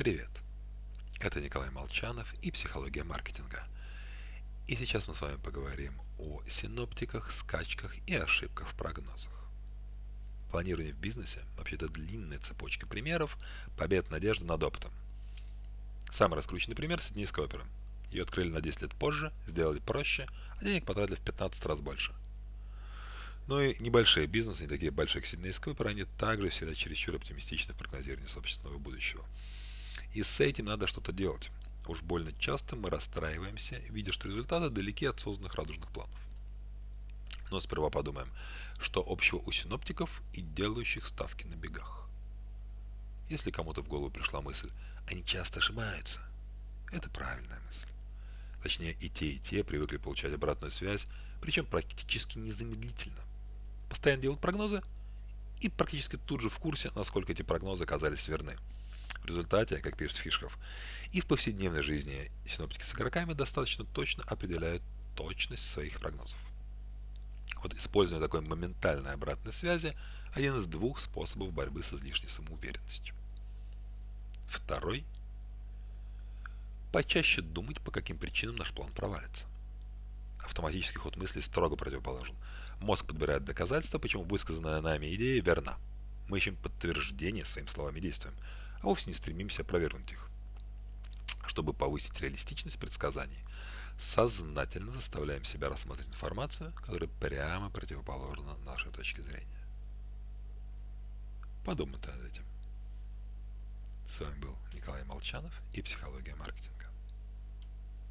Привет! Это Николай Молчанов и «Психология маркетинга». И сейчас мы с вами поговорим о синоптиках, скачках и ошибках в прогнозах. Планирование в бизнесе – вообще-то длинная цепочка примеров побед надежды над опытом. Самый раскрученный пример – Сиднейская опера. Ее открыли на 10 лет позже, сделали проще, а денег потратили в 15 раз больше. Но и небольшие бизнесы, не такие большие, как Сиднейская опера, они также всегда чересчур оптимистичны в прогнозировании собственного будущего – и с этим надо что-то делать. Уж больно часто мы расстраиваемся, видя, что результаты далеки от созданных радужных планов. Но сперва подумаем, что общего у синоптиков и делающих ставки на бегах. Если кому-то в голову пришла мысль, они часто ошибаются, это правильная мысль. Точнее, и те, и те привыкли получать обратную связь, причем практически незамедлительно. Постоянно делают прогнозы и практически тут же в курсе, насколько эти прогнозы оказались верны – результате, как пишет Фишков, и в повседневной жизни синоптики с игроками достаточно точно определяют точность своих прогнозов. Вот использование такой моментальной обратной связи – один из двух способов борьбы с излишней самоуверенностью. Второй – почаще думать, по каким причинам наш план провалится. Автоматический ход мысли строго противоположен. Мозг подбирает доказательства, почему высказанная нами идея верна. Мы ищем подтверждение своим словам и действиям а вовсе не стремимся опровергнуть их. Чтобы повысить реалистичность предсказаний, сознательно заставляем себя рассмотреть информацию, которая прямо противоположна нашей точке зрения. Подумайте над этим. С вами был Николай Молчанов и «Психология маркетинга».